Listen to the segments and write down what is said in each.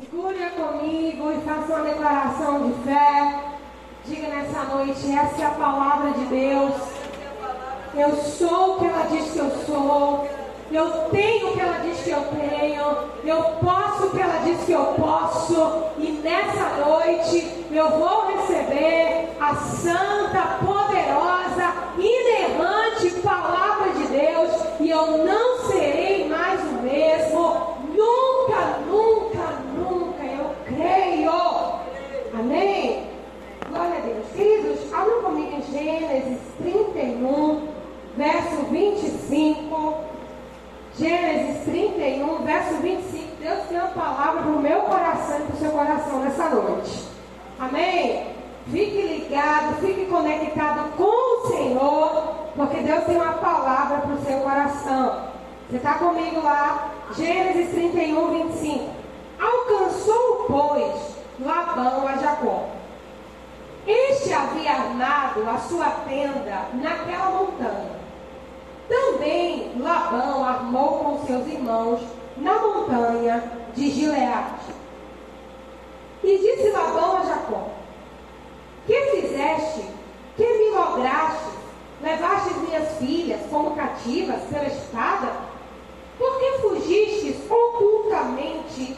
Segure comigo e faça uma declaração de fé. Diga nessa noite: essa é a palavra de Deus. Eu sou o que ela diz que eu sou. Eu tenho o que ela diz que eu tenho. Eu posso o que ela diz que eu posso. E nessa noite eu vou receber a santa, poderosa, inerrante palavra de Deus. E eu não serei mais o mesmo. Nunca, nunca, nunca. Eu creio. Amém? Glória a Deus. Queridos, abram comigo em Gênesis 31, verso 25. Gênesis 31, verso 25. Deus tem uma palavra para o meu coração e para o seu coração nessa noite. Amém? Fique ligado, fique conectado com o Senhor, porque Deus tem uma palavra para o seu coração. Você está comigo lá? Gênesis 31, 25. Alcançou, pois, Labão a Jacó. Este havia armado a sua tenda naquela montanha também Labão armou com seus irmãos na montanha de Gileade. E disse Labão a Jacó: Que fizeste? Que me lograste? Levaste minhas filhas como cativas pela espada? Por que fugistes ocultamente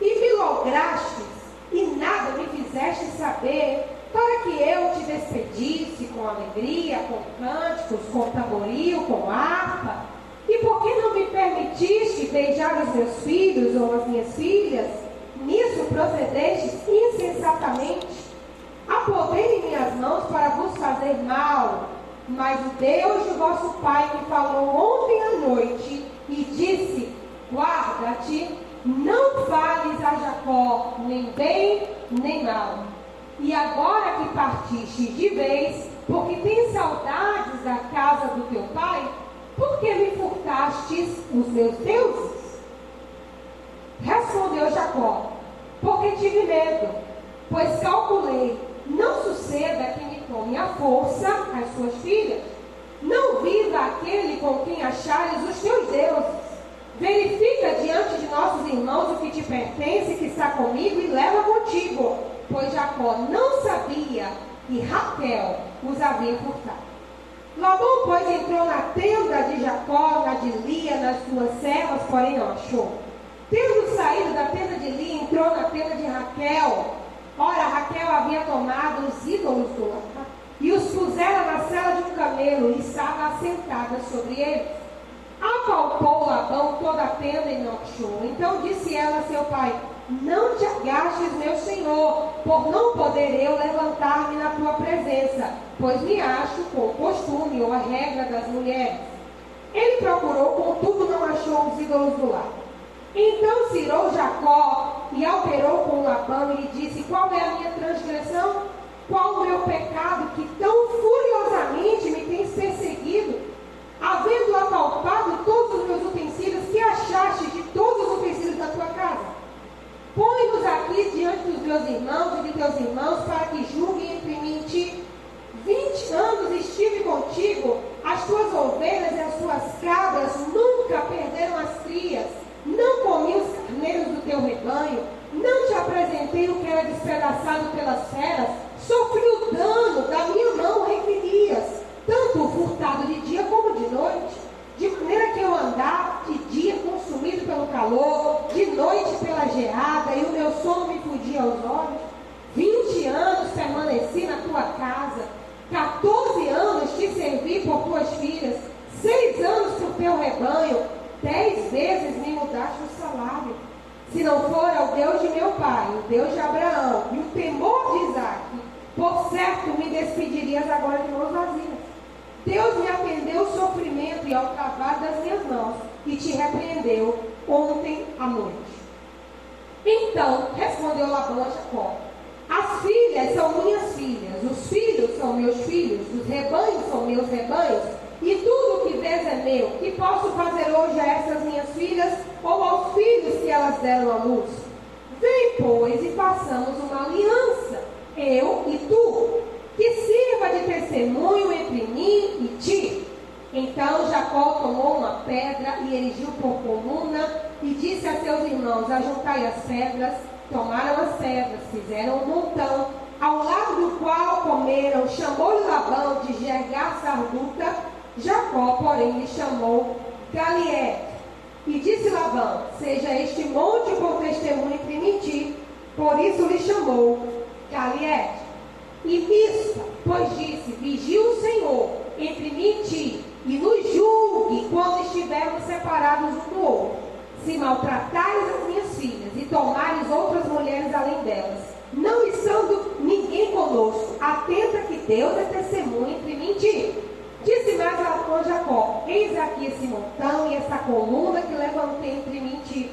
e me lograstes e nada me fizeste saber para que eu te despedisse com alegria, com cânticos, com tamboril, com harpa? E por que não me permitiste beijar os meus filhos ou as minhas filhas? Nisso procedestes insensatamente. Apodei em minhas mãos para vos fazer mal. Mas o Deus de vosso pai me falou ontem à noite e disse: Guarda-te, não fales a Jacó, nem bem nem mal e agora que partiste de vez, porque tens saudades da casa do teu pai, por que me furtastes os meus deuses? Respondeu Jacó, porque tive medo, pois calculei, não suceda que me tome a força as suas filhas. Não viva aquele com quem achares os teus deuses. Verifica diante de nossos irmãos o que te pertence, que está comigo, e leva contigo pois Jacó não sabia que Raquel os havia furtado. Labão, pois, entrou na tenda de Jacó, na de Lia, nas suas servas, porém não achou. Tendo saído da tenda de Lia, entrou na tenda de Raquel. Ora, Raquel havia tomado os ídolos do lar e os pusera na cela de um camelo e estava assentada sobre eles. Apalpou Labão toda a tenda e não achou. Então disse ela a seu pai: não te agastes, meu Senhor, por não poder eu levantar-me na tua presença, pois me acho com o costume ou a regra das mulheres. Ele procurou, contudo não achou os ídolos do lar. Então cirou Jacó e alterou com Labão e lhe disse: Qual é a minha transgressão? Qual o meu pecado que tão furiosamente me tens perseguido? Havendo apalpado todos os meus utensílios, que achaste de todos os utensílios da tua casa? Põe-nos aqui diante dos meus irmãos e de teus irmãos, para que julguem entre mim e ti. Vinte anos estive contigo, as tuas ovelhas e as tuas cabras nunca perderam as crias, não comi os carneiros do teu rebanho, não te apresentei o que era despedaçado pelas feras, sofri o dano, da minha mão requerias, tanto furtado de dia como de noite. De maneira que eu consumido pelo calor, de noite pela geada, e o meu sono me fugia aos olhos. Vinte anos permaneci na tua casa, 14 anos te servi por tuas filhas, seis anos por teu rebanho, dez vezes me mudaste o salário. Se não for ao Deus de meu pai, o Deus de Abraão e o temor de Isaac, por certo me despedirias agora de mãos vazias. Deus me atendeu o sofrimento e ao trabalho das minhas mãos e te repreendeu ontem à noite. Então respondeu Labão a Jacó: As filhas são minhas filhas, os filhos são meus filhos, os rebanhos são meus rebanhos, e tudo o que vês é meu. Que posso fazer hoje a essas minhas filhas ou aos filhos que elas deram à luz? Vem, pois, e façamos uma aliança, eu e tu que sirva de testemunho entre mim. Então Jacó tomou uma pedra e erigiu por coluna e disse a seus irmãos: Ajuntai as pedras. Tomaram as pedras, fizeram um montão, ao lado do qual comeram. Chamou-lhe Labão de Gergar Sarduta. Jacó, porém, lhe chamou Galié. E disse Labão: Seja este monte por testemunho entre mim ti. Por isso lhe chamou Galié. E Mispa, pois disse: Vigia o Senhor entre mim e ti, e nos julgue quando estivermos separados um do outro. Se maltratais as minhas filhas e tomares outras mulheres além delas, não estando ninguém conosco, atenta que Deus é testemunha entre mim e ti. Disse mais a Jacó: Eis aqui esse montão e essa coluna que levantei entre mim e ti.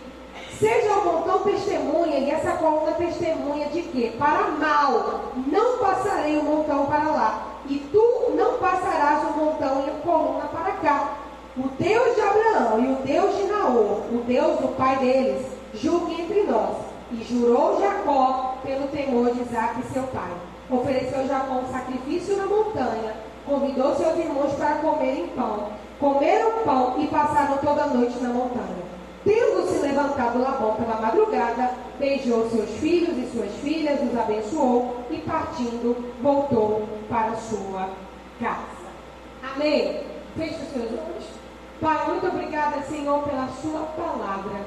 Seja o montão testemunha e essa coluna testemunha de que, para mal, não passarei o montão para lá, e tu não passarás o montão e a coluna para cá. O Deus de Abraão e o Deus de Naor, o Deus do pai deles, julgue entre nós. E jurou Jacó pelo temor de Isaac, seu pai. Ofereceu Jacó um sacrifício na montanha, convidou seus irmãos para comerem pão. Comeram pão e passaram toda a noite na montanha. Tendo se levantado Labão pela madrugada, beijou seus filhos e suas filhas, os abençoou e partindo, voltou para sua casa. Amém. Feche os seus olhos. Pai, muito obrigada, Senhor, pela sua palavra.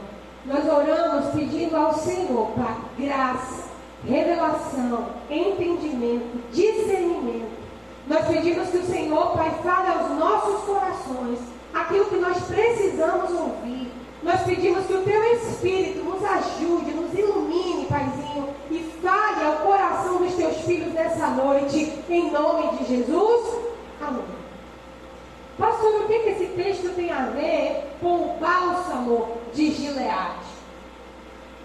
Nós oramos pedindo ao Senhor, Pai, graça, revelação, entendimento, discernimento. Nós pedimos que o Senhor, Pai, fale aos nossos corações aquilo que nós precisamos ouvir nós pedimos que o teu Espírito nos ajude, nos ilumine, Paizinho, e fale ao coração dos teus filhos nessa noite, em nome de Jesus. Amém. Pastor, o que, que esse texto tem a ver com o bálsamo de Gileade?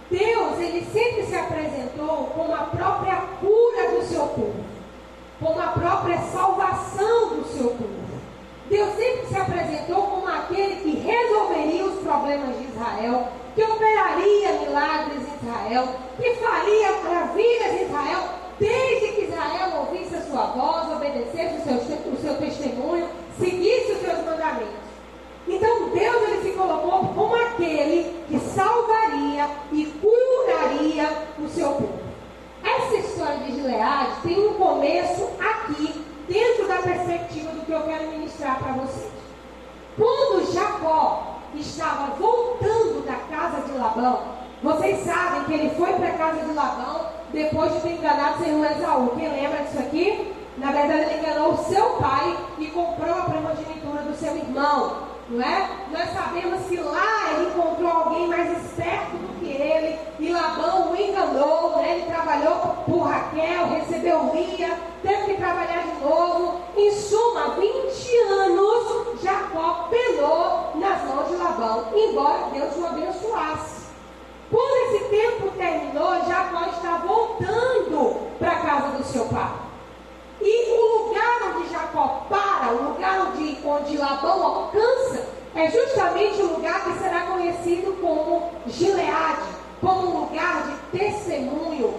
Deus, ele sempre se apresentou como a própria cura do seu povo, como a própria salvação do seu povo. Deus sempre se apresentou como aquele que resolveria os problemas de Israel, que operaria milagres em Israel, que faria maravilhas em Israel, desde que Israel ouvisse a sua voz, obedecesse o seu, o seu testemunho, seguisse os seus mandamentos. Então Deus ele se colocou como aquele que salvaria e curaria o seu povo. Essa história de Gileade tem um começo aqui dentro da perspectiva que eu quero ministrar para vocês. Quando Jacó estava voltando da casa de Labão, vocês sabem que ele foi para a casa de Labão depois de ter enganado seu irmão Esaú. Quem lembra disso aqui? Na verdade, ele enganou o seu pai e comprou a primogenitura do seu irmão não é? Nós sabemos que lá ele encontrou alguém mais esperto do que ele, e Labão o enganou, né? ele trabalhou por Raquel, recebeu Lia, teve que trabalhar de novo. Em suma, 20 anos Jacó penou nas mãos de Labão, embora Deus o abençoasse. Quando esse tempo terminou, Jacó está voltando para a casa do seu pai. E o lugar onde Jacó para, o lugar onde, onde Labão alcança, é justamente o lugar que será conhecido como Gileade, como um lugar de testemunho,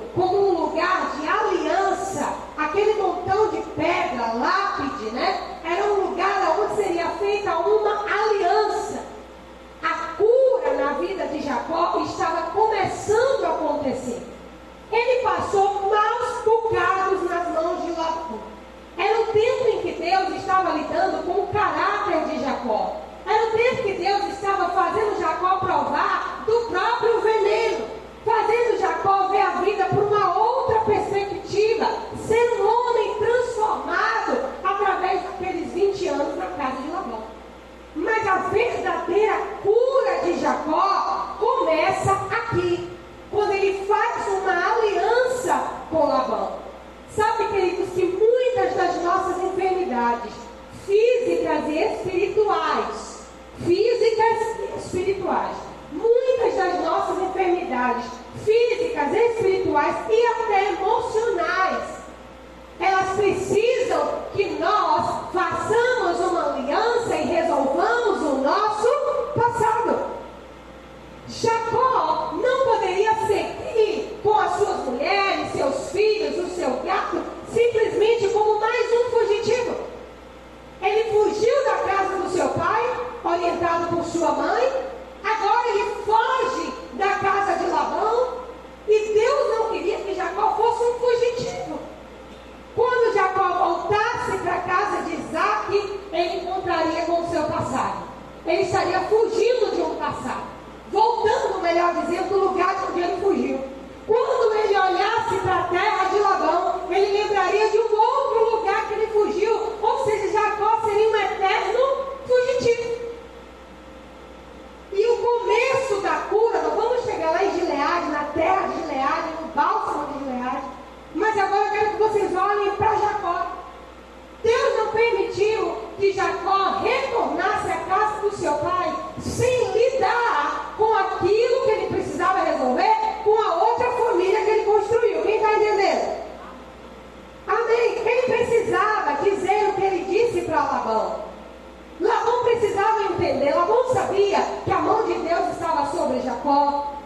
好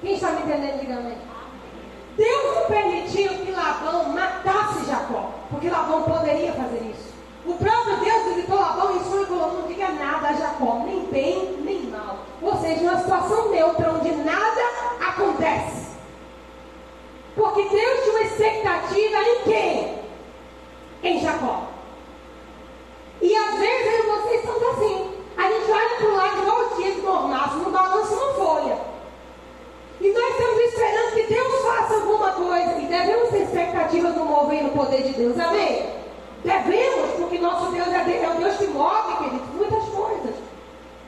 Quem está me entendendo, diga amém. Deus não permitiu que Labão matasse Jacó, porque Labão poderia fazer isso. O próprio Deus visitou Labão e sonho falou: não diga nada a Jacó, nem bem, nem mal. Ou seja, uma situação neutra onde nada acontece. Porque Deus tinha uma expectativa em quem? Em Jacó. mover no poder de Deus. Amém? Devemos, porque nosso Deus é, Deus, é o Deus que move, queridos, muitas coisas.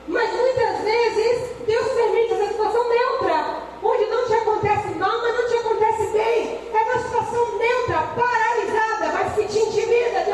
Mas muitas vezes Deus permite essa situação neutra, onde não te acontece mal, mas não te acontece bem. É uma situação neutra, paralisada, mas que te intimida.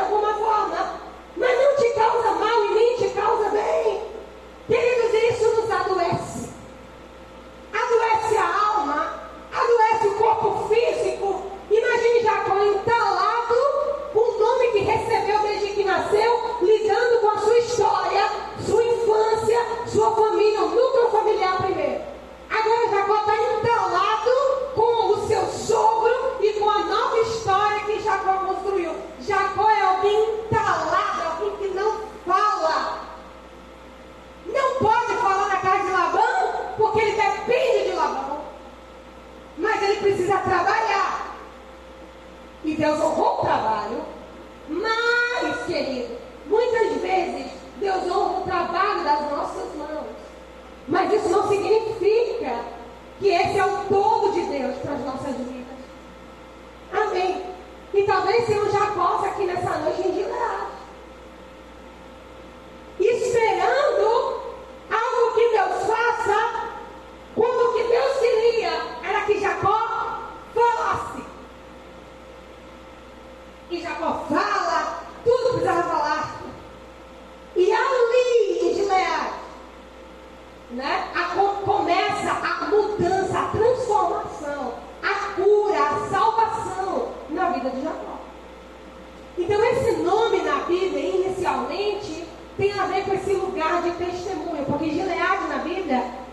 that.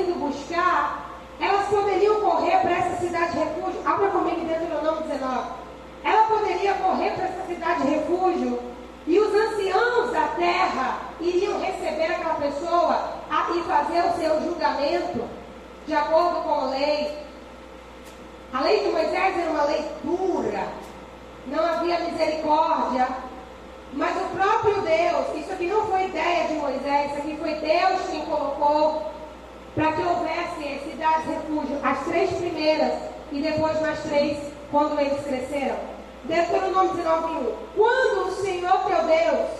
Indo buscar, elas poderiam correr para essa cidade de refúgio. Abra comigo dentro do nome 19. Ela poderia correr para essa cidade de refúgio e os anciãos da terra iriam receber aquela pessoa e fazer o seu julgamento de acordo com a lei. A lei de Moisés era uma lei dura, não havia misericórdia. Mas o próprio Deus, isso aqui não foi ideia de Moisés, isso aqui foi Deus quem colocou para que houvesse cidades refúgio, as três primeiras e depois mais três quando eles cresceram. Deuteronômio 19, 1. Quando o Senhor teu Deus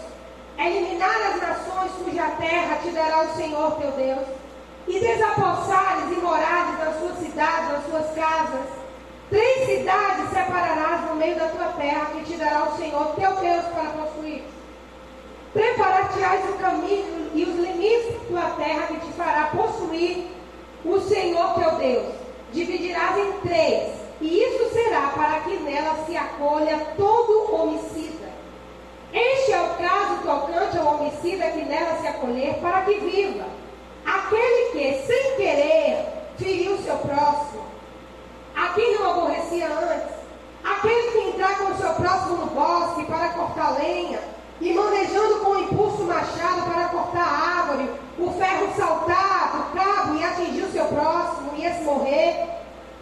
eliminar as nações cuja terra te dará o Senhor teu Deus, e desapossares e morares nas suas cidades, nas suas casas, três cidades separarás no meio da tua terra que te dará o Senhor teu Deus para possuir. Preparar-te-ás o caminho e os limites da tua terra que te fará possuir o Senhor teu Deus. Dividirás em três, e isso será para que nela se acolha todo homicida. Este é o caso tocante ao homicida que nela se acolher, para que viva. Aquele que, sem querer, feriu seu próximo, a quem não aborrecia antes, aquele que entrar com seu próximo no bosque para cortar lenha, e manejando com impulso machado para cortar a árvore, o ferro saltar do cabo e atingir o seu próximo, e esse morrer,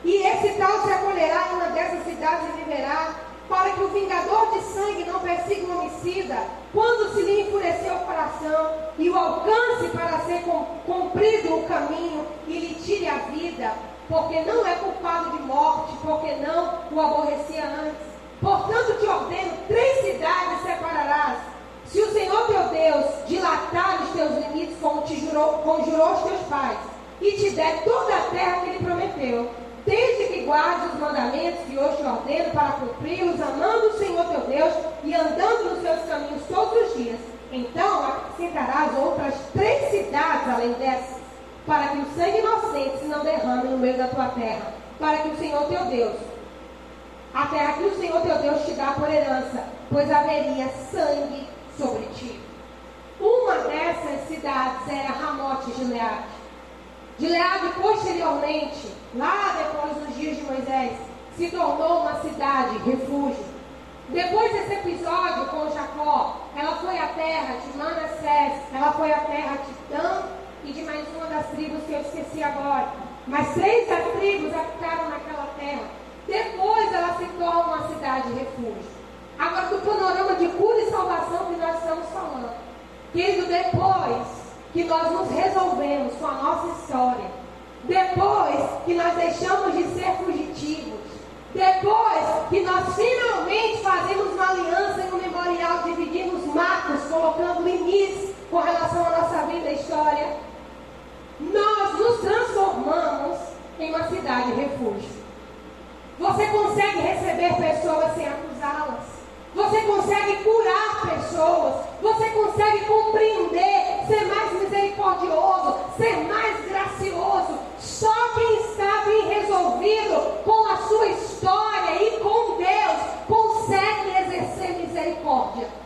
e esse tal se acolherá em uma dessas cidades e viverá, para que o vingador de sangue não persiga o homicida, quando se lhe enfureceu o coração, e o alcance para ser cumprido o caminho, e lhe tire a vida, porque não é culpado de morte, porque não o aborrecia antes. Portanto, te ordeno: três cidades separarás. Se o Senhor teu Deus dilatar os teus limites, como te jurou, conjurou os teus pais, e te der toda a terra que ele prometeu, desde que guardes os mandamentos que hoje te ordeno para cumpri-los, amando o Senhor teu Deus e andando nos seus caminhos todos os dias, então acrescentarás outras três cidades além dessas, para que o sangue inocente se não derrame no meio da tua terra, para que o Senhor teu Deus a terra que o Senhor teu Deus te dá por herança, pois haveria sangue sobre ti. Uma dessas cidades era Ramote de Gileade. Gileade, posteriormente, lá depois dos dias de Moisés, se tornou uma cidade, refúgio. Depois desse episódio com Jacó, ela foi à terra de Manassés, ela foi à terra de Dan e de mais uma das tribos que eu esqueci agora. Mas três das tribos ficaram naquela terra. Depois ela se torna uma cidade de refúgio. Agora, do panorama de cura e salvação que nós estamos falando. Querido, depois que nós nos resolvemos com a nossa história, depois que nós deixamos de ser fugitivos, depois que nós finalmente fazemos uma aliança e um memorial, dividimos marcos, colocando limites com relação à nossa vida e história, nós nos transformamos em uma cidade refúgio. Você consegue receber pessoas sem acusá-las. Você consegue curar pessoas. Você consegue compreender, ser mais misericordioso, ser mais gracioso. Só quem está bem resolvido com a sua história e com Deus consegue exercer misericórdia.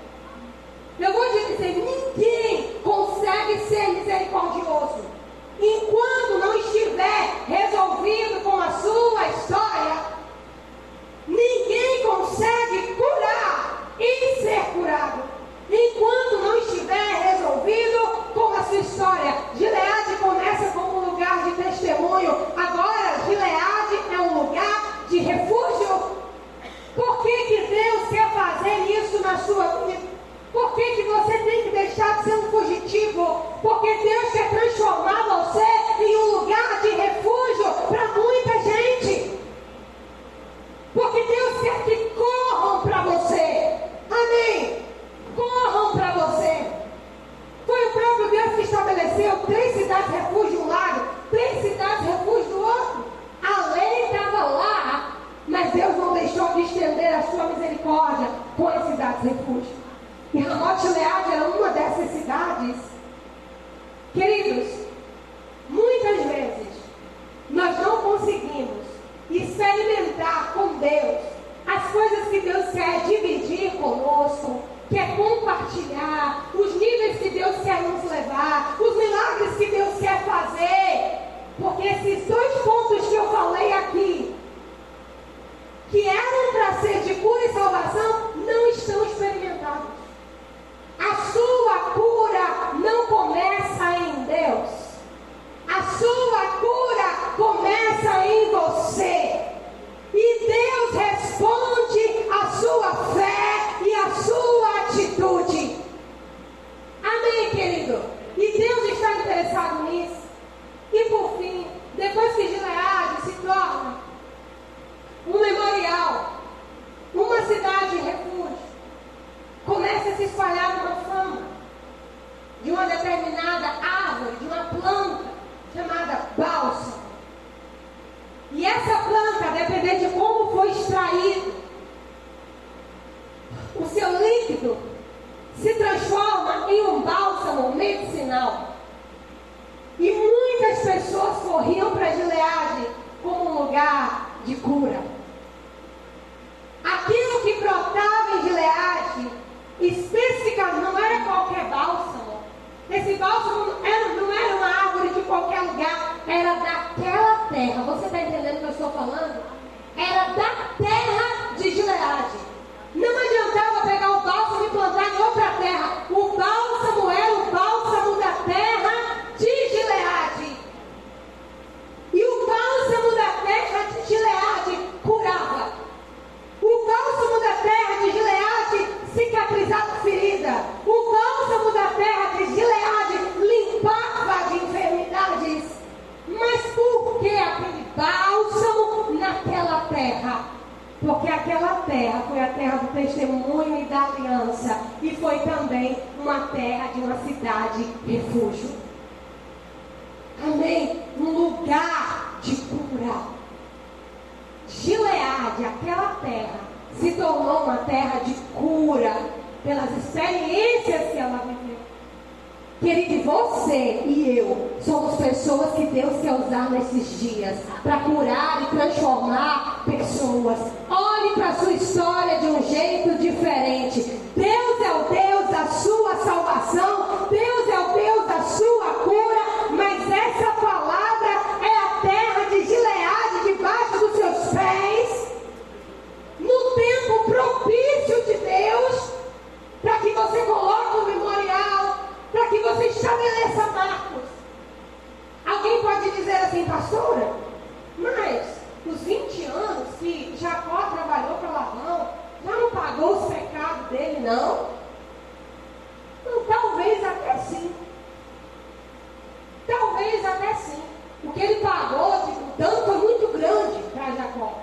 Esse bálsamo não era, uma árvore de qualquer lugar, era daquela terra. Você está entendendo o que eu estou falando? Era da terra de Gileade. Não adiantava pegar o bálsamo e plantar em outra terra. O bálsamo era o bálsamo da terra de Gileade. E o bálsamo da terra de Gileade curava. O bálsamo da terra de Gileade cicatrizava ferida. O bálsamo da terra de Gileade limpava de enfermidades. Mas por que aquele bálsamo naquela terra? Porque aquela terra do testemunho e da aliança. E foi também uma terra de uma cidade refúgio. Amém? Um lugar de cura. Gileade, aquela terra, se tornou uma terra de cura pelas experiências que ela viveu. Querido, você e eu somos pessoas que Deus quer usar nesses dias para curar e transformar pessoas. Olhe para a sua história de um jeito diferente. Deus é o Deus da sua salvação, Deus é o Deus da sua cura, mas essa palavra é a terra de Gileade debaixo dos seus pés, no tempo propício de Deus, para que você coloque o memorial para que você estabeleça marcos. Alguém pode dizer assim, pastora, mas os 20 anos que Jacó trabalhou para Labão, já não pagou os pecados dele, não? Então, talvez até sim. Talvez até sim. O que ele pagou de tanto é muito grande para Jacó.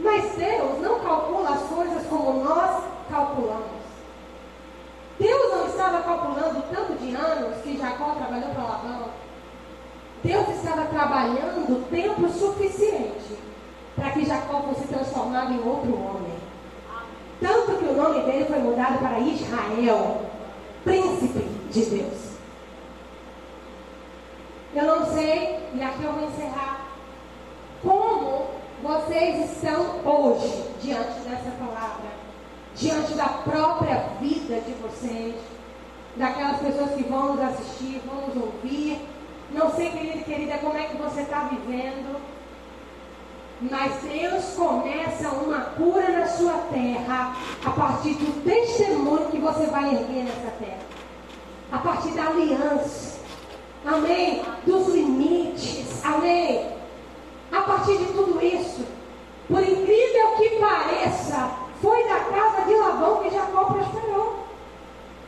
Mas Deus não calcula as coisas como nós calculamos. Deus não estava calculando o tanto de anos que Jacó trabalhou para Labão. Deus estava trabalhando tempo suficiente para que Jacó fosse transformado em outro homem. Tanto que o nome dele foi mudado para Israel, príncipe de Deus. Eu não sei, e aqui eu vou encerrar, como vocês estão hoje diante dessa palavra diante da própria vida de vocês, daquelas pessoas que vão nos assistir, vão nos ouvir. Não sei, querido e querida, como é que você está vivendo, mas Deus começa uma cura na sua terra a partir do testemunho que você vai erguer nessa terra, a partir da aliança, amém? Dos limites, amém? A partir de tudo isso, por incrível que pareça, foi da casa de Labão que Jacó prosperou.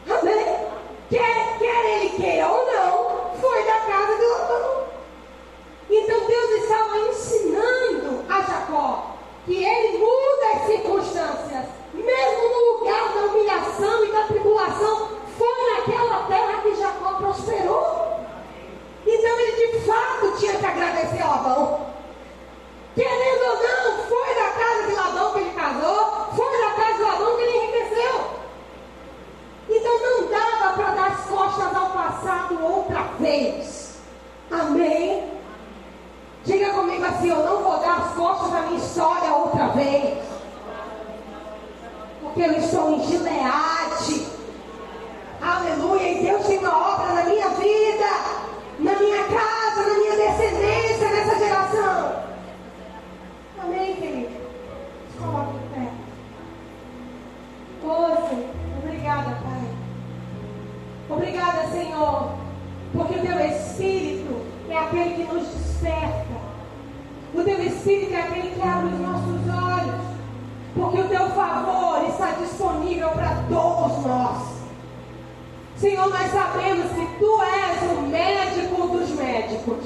Amém? Quer, quer ele queira ou não, foi da casa de Labão. Então Deus estava ensinando a Jacó que ele muda as circunstâncias, mesmo no lugar da humilhação e da tribulação, foi naquela terra que Jacó prosperou. Então ele de fato tinha que agradecer a Labão. Querendo ou não, voltas ao passado outra vez. Amém? Diga comigo assim: eu não vou dar as costas à minha história outra vez. Porque eu estou em Gileade. Nós sabemos que tu és o médico dos médicos.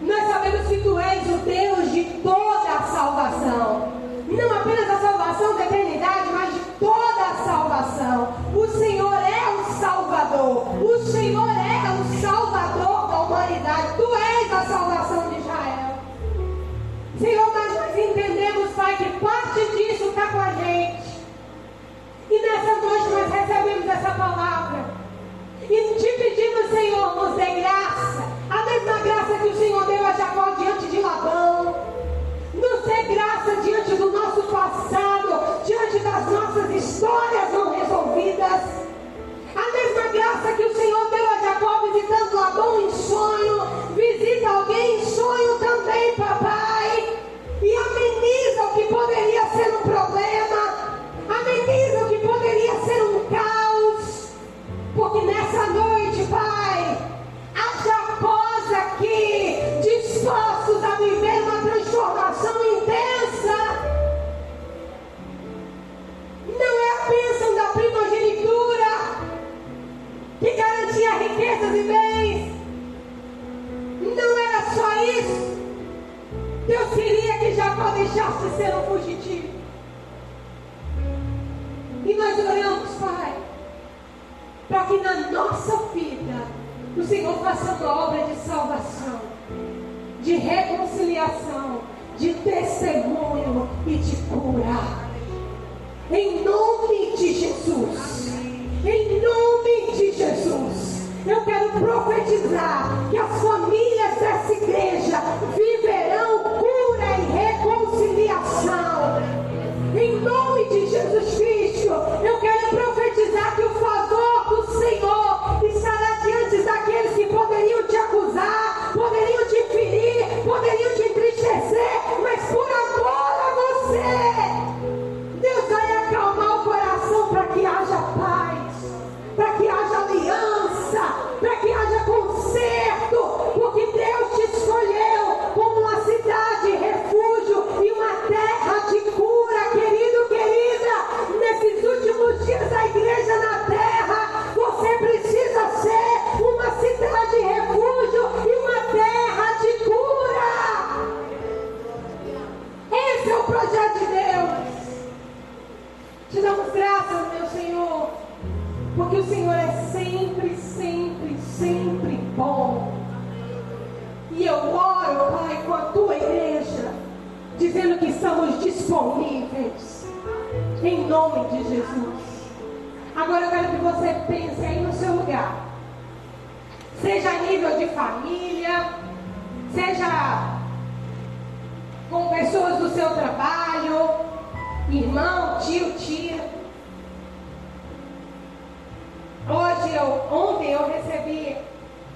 Nós sabemos que tu és o Deus de toda a salvação. Não apenas a salvação da eternidade, mas de toda a salvação. O Senhor é o Salvador. O Senhor é o Salvador da humanidade. Tu és a salvação de Israel. Senhor, mas nós entendemos, Pai, que parte disso está com a gente. E nessa noite nós recebemos essa palavra. Senhor, nos dê de ser um fugitivo. E nós oramos, Pai para que na nossa vida o Senhor faça uma obra de salvação, de reconciliação, de testemunho e de cura. Em nome de Jesus. Em nome de Jesus. Eu quero profetizar que as famílias você pense aí no seu lugar. Seja a nível de família, seja com pessoas do seu trabalho, irmão, tio, tia. Hoje, eu, ontem eu recebi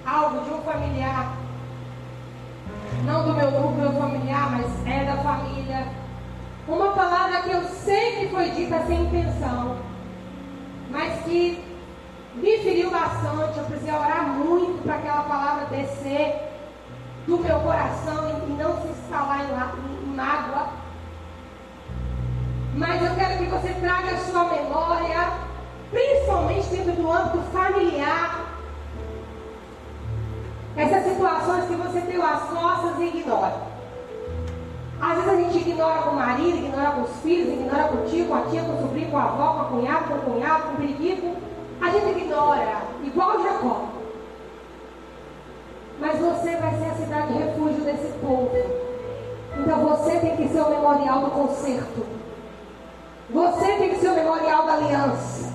algo de um familiar, não do meu núcleo familiar, mas é da família. Uma palavra que eu sei que foi dita sem intenção mas que me feriu bastante. Eu precisei orar muito para aquela palavra descer do meu coração e não se instalar em, mágoa. Mas eu quero que você traga a sua memória, principalmente dentro do âmbito familiar, essas situações que você deu as costas e ignora. Às vezes a gente ignora com o marido, ignora com os filhos, ignora com o tio, com a tia, com o sobrinho, com a avó, com a cunhada, com o cunhado, com o periquito. A gente ignora, igual Jacó. Mas você vai ser a cidade de refúgio desse povo. Então você tem que ser o memorial do concerto. Você tem que ser o memorial da aliança.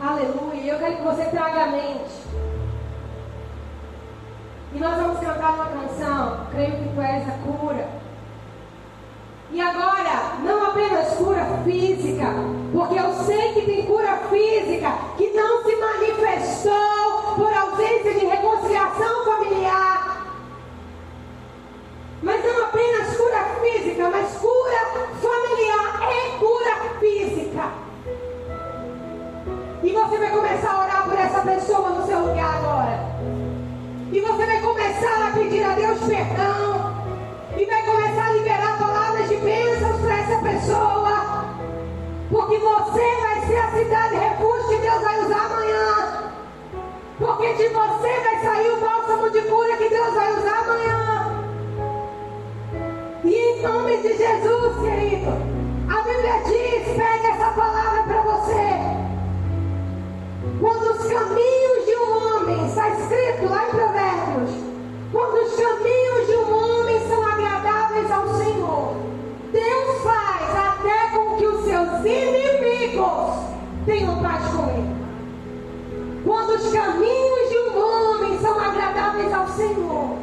Aleluia. Eu quero que você traga a mente. E nós vamos cantar uma canção. Creio que tu és a cura. E agora, não apenas cura física, porque eu sei que tem cura física que não se manifestou por ausência de reconciliação Porque de você vai sair o bálsamo de cura que Deus vai usar amanhã. E em nome de Jesus, querido, a Bíblia diz: pega essa palavra para você. Quando os caminhos de um homem, está escrito lá em Provérbios, quando os caminhos de um homem são agradáveis ao Senhor, Deus faz até com que os seus inimigos tenham paz com ele. Quando os caminhos de um homem são agradáveis ao Senhor,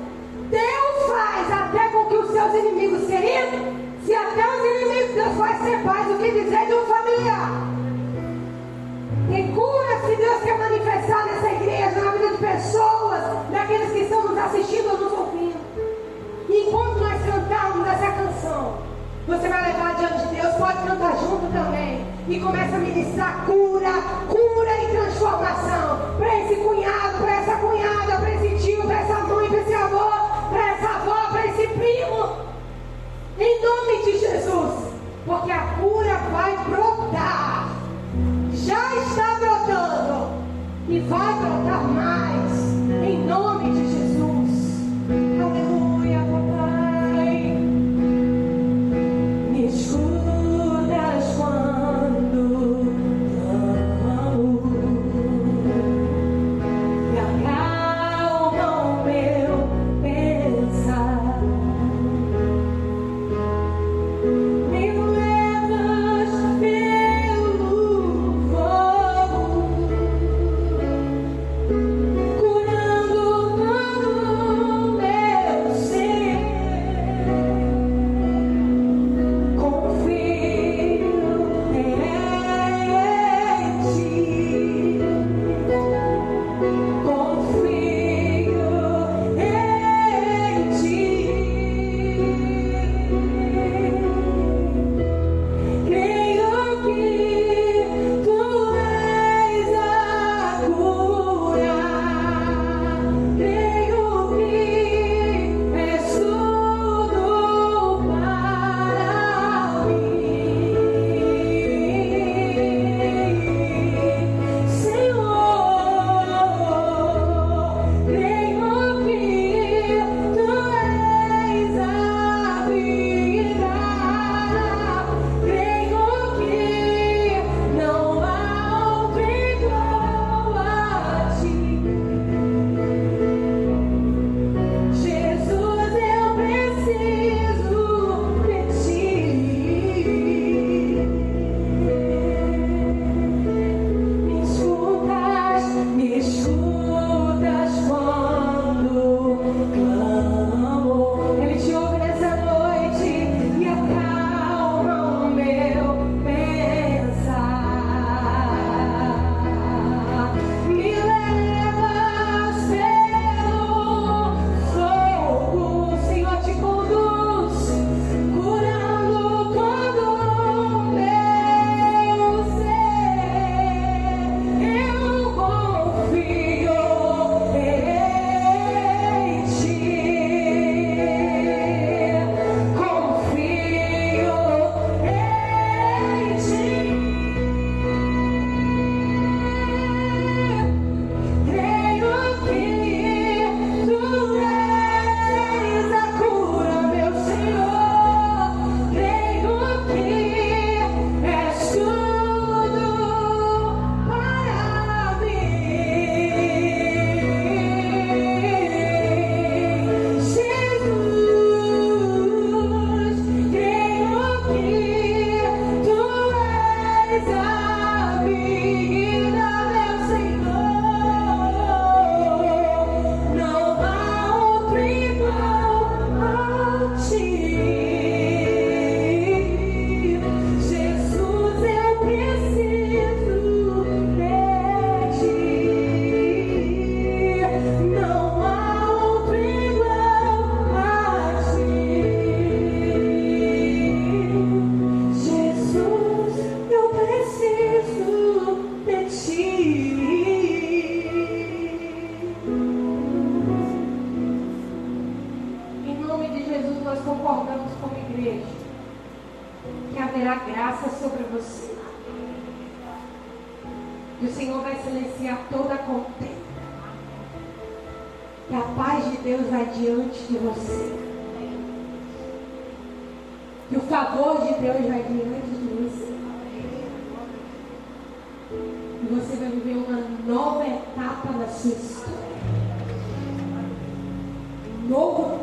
Deus faz até com que os seus inimigos, queridos, se até os inimigos Deus faz ser paz, o que dizer de um familiar? Tem cura se Deus quer manifestar nessa igreja, na vida de pessoas, daqueles que estão nos assistindo ou nos ouvindo. Enquanto nós cantarmos essa canção, você vai levar diante de Deus, pode cantar junto também. E começa a ministrar cura, cura e transformação. Para esse cunhado, Em nome de Jesus. Porque a cura vai brotar já está brotando e vai brotar mais,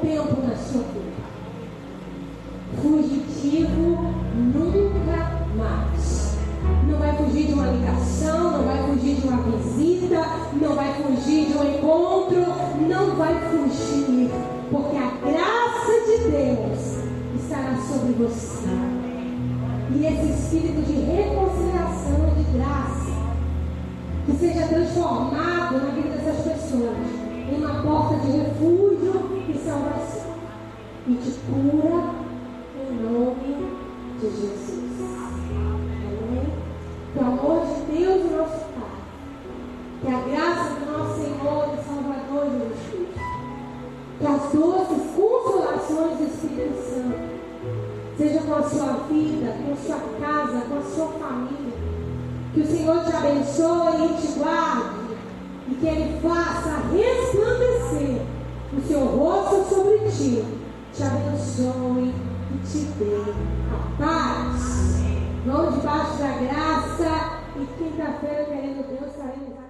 tempo na sua vida. Fugitivo nunca mais. Não vai fugir de uma ligação, não vai fugir de uma visita, não vai fugir de um encontro, não vai fugir, porque a graça de Deus estará sobre você. E esse espírito de reconciliação de graça que seja transformado na vida dessas pessoas em uma porta de refúgio salvação. E de cura em nome de Jesus. Amém? Que o amor de Deus, nosso Pai, que a graça do nosso Senhor e Salvador Jesus que as doces consolações do Espírito Santo seja com a sua vida, com a sua casa, com a sua família. Que o Senhor te abençoe e te guarde. E que Ele faça resplandecer o seu ti. Te abençoe e te dê a paz. Vamos debaixo da graça. E quinta-feira, querendo Deus, aqui.